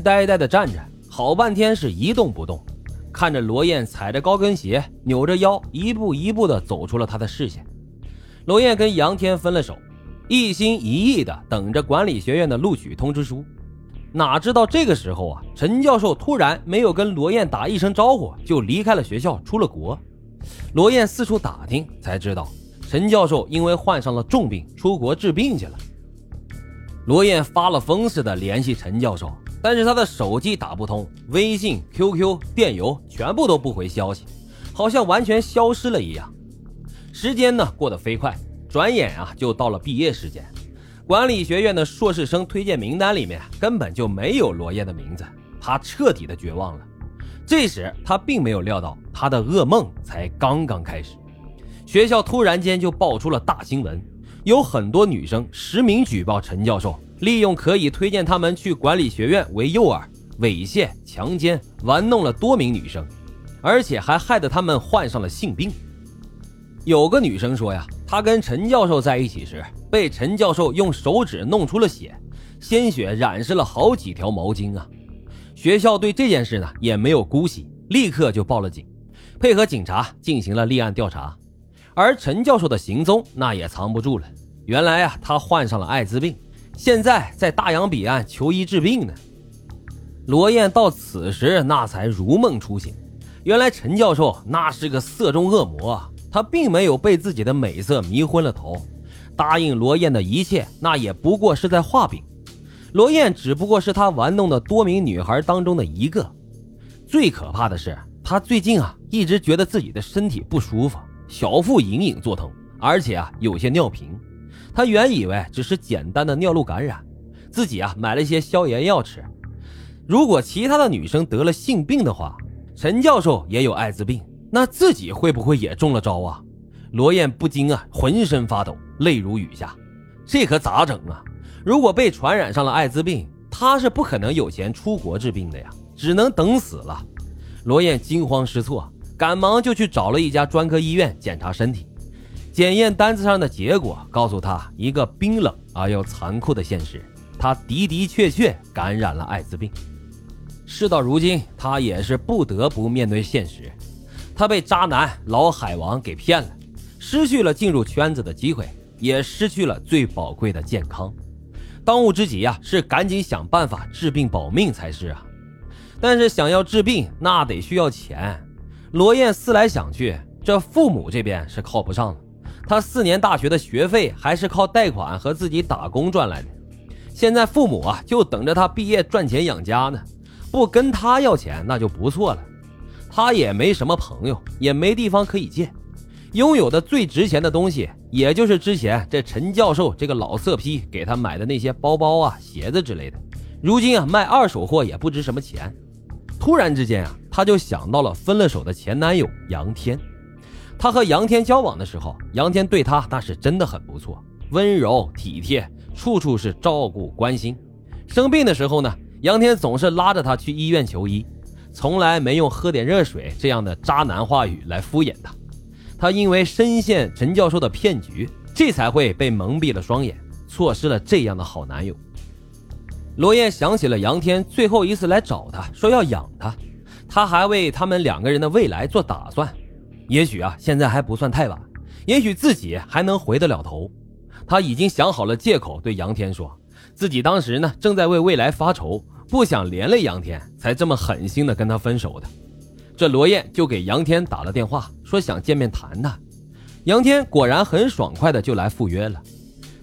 呆呆的站着，好半天是一动不动，看着罗燕踩着高跟鞋，扭着腰，一步一步的走出了他的视线。罗燕跟杨天分了手，一心一意的等着管理学院的录取通知书。哪知道这个时候啊，陈教授突然没有跟罗燕打一声招呼，就离开了学校，出了国。罗燕四处打听，才知道陈教授因为患上了重病，出国治病去了。罗燕发了疯似的联系陈教授，但是他的手机打不通，微信、QQ、电邮全部都不回消息，好像完全消失了一样。时间呢过得飞快，转眼啊就到了毕业时间。管理学院的硕士生推荐名单里面根本就没有罗燕的名字，他彻底的绝望了。这时他并没有料到，他的噩梦才刚刚开始。学校突然间就爆出了大新闻，有很多女生实名举报陈教授，利用可以推荐他们去管理学院为诱饵，猥亵、强奸、玩弄了多名女生，而且还害得他们患上了性病。有个女生说呀，她跟陈教授在一起时。被陈教授用手指弄出了血，鲜血染湿了好几条毛巾啊！学校对这件事呢也没有姑息，立刻就报了警，配合警察进行了立案调查。而陈教授的行踪那也藏不住了，原来啊他患上了艾滋病，现在在大洋彼岸求医治病呢。罗燕到此时那才如梦初醒，原来陈教授那是个色中恶魔！他并没有被自己的美色迷昏了头。答应罗燕的一切，那也不过是在画饼。罗燕只不过是他玩弄的多名女孩当中的一个。最可怕的是，他最近啊一直觉得自己的身体不舒服，小腹隐隐作痛，而且啊有些尿频。他原以为只是简单的尿路感染，自己啊买了一些消炎药吃。如果其他的女生得了性病的话，陈教授也有艾滋病，那自己会不会也中了招啊？罗燕不禁啊浑身发抖。泪如雨下，这可咋整啊？如果被传染上了艾滋病，他是不可能有钱出国治病的呀，只能等死了。罗燕惊慌失措，赶忙就去找了一家专科医院检查身体。检验单子上的结果告诉他一个冰冷而又残酷的现实：他的的确确感染了艾滋病。事到如今，他也是不得不面对现实，他被渣男老海王给骗了，失去了进入圈子的机会。也失去了最宝贵的健康，当务之急呀是赶紧想办法治病保命才是啊！但是想要治病，那得需要钱。罗燕思来想去，这父母这边是靠不上了。他四年大学的学费还是靠贷款和自己打工赚来的，现在父母啊就等着他毕业赚钱养家呢，不跟他要钱那就不错了。他也没什么朋友，也没地方可以借。拥有的最值钱的东西，也就是之前这陈教授这个老色批给他买的那些包包啊、鞋子之类的。如今啊，卖二手货也不值什么钱。突然之间啊，他就想到了分了手的前男友杨天。他和杨天交往的时候，杨天对他那是真的很不错，温柔体贴，处处是照顾关心。生病的时候呢，杨天总是拉着他去医院求医，从来没用喝点热水这样的渣男话语来敷衍他。他因为深陷陈教授的骗局，这才会被蒙蔽了双眼，错失了这样的好男友。罗燕想起了杨天最后一次来找他，说要养他，他还为他们两个人的未来做打算。也许啊，现在还不算太晚，也许自己还能回得了头。他已经想好了借口，对杨天说自己当时呢正在为未来发愁，不想连累杨天，才这么狠心的跟他分手的。这罗燕就给杨天打了电话，说想见面谈谈。杨天果然很爽快的就来赴约了。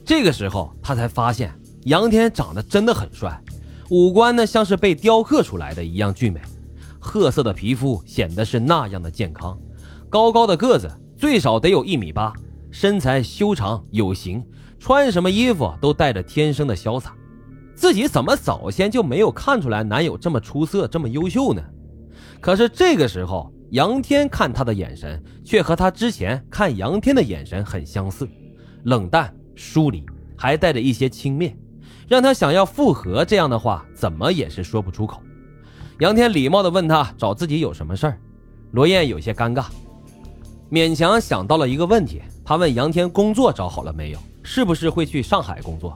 这个时候他才发现，杨天长得真的很帅，五官呢像是被雕刻出来的一样俊美，褐色的皮肤显得是那样的健康，高高的个子最少得有一米八，身材修长有型，穿什么衣服都带着天生的潇洒。自己怎么早先就没有看出来男友这么出色，这么优秀呢？可是这个时候，杨天看他的眼神却和他之前看杨天的眼神很相似，冷淡疏离，还带着一些轻蔑，让他想要复合这样的话，怎么也是说不出口。杨天礼貌地问他找自己有什么事儿，罗燕有些尴尬，勉强想到了一个问题，他问杨天工作找好了没有，是不是会去上海工作？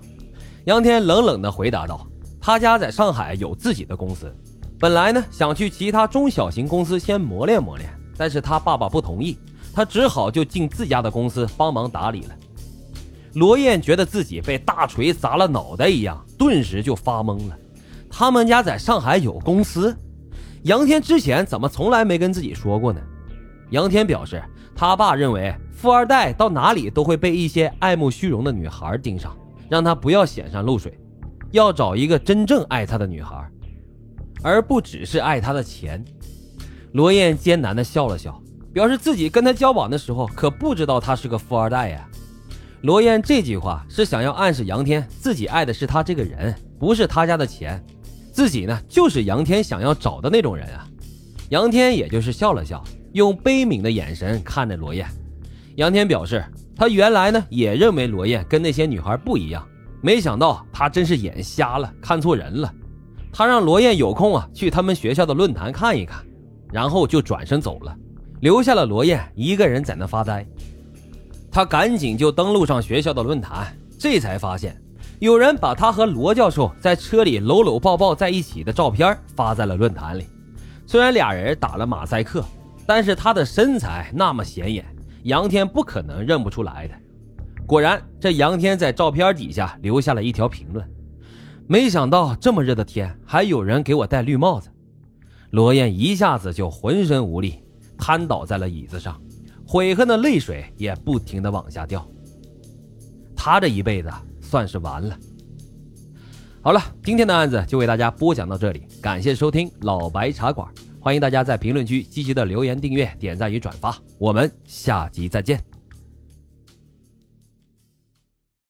杨天冷冷地回答道：“他家在上海有自己的公司，本来呢想去其他中小型公司先磨练磨练，但是他爸爸不同意，他只好就进自家的公司帮忙打理了。罗燕觉得自己被大锤砸了脑袋一样，顿时就发懵了。他们家在上海有公司，杨天之前怎么从来没跟自己说过呢？杨天表示，他爸认为富二代到哪里都会被一些爱慕虚荣的女孩盯上，让他不要显山露水。要找一个真正爱他的女孩，而不只是爱他的钱。罗燕艰难地笑了笑，表示自己跟他交往的时候可不知道他是个富二代呀。罗燕这句话是想要暗示杨天自己爱的是他这个人，不是他家的钱。自己呢，就是杨天想要找的那种人啊。杨天也就是笑了笑，用悲悯的眼神看着罗燕。杨天表示，他原来呢也认为罗燕跟那些女孩不一样。没想到他真是眼瞎了，看错人了。他让罗燕有空啊去他们学校的论坛看一看，然后就转身走了，留下了罗燕一个人在那发呆。他赶紧就登录上学校的论坛，这才发现有人把他和罗教授在车里搂搂抱抱在一起的照片发在了论坛里。虽然俩人打了马赛克，但是他的身材那么显眼，杨天不可能认不出来的。果然，这杨天在照片底下留下了一条评论。没想到这么热的天，还有人给我戴绿帽子。罗燕一下子就浑身无力，瘫倒在了椅子上，悔恨的泪水也不停的往下掉。他这一辈子算是完了。好了，今天的案子就为大家播讲到这里，感谢收听老白茶馆，欢迎大家在评论区积极的留言、订阅、点赞与转发，我们下集再见。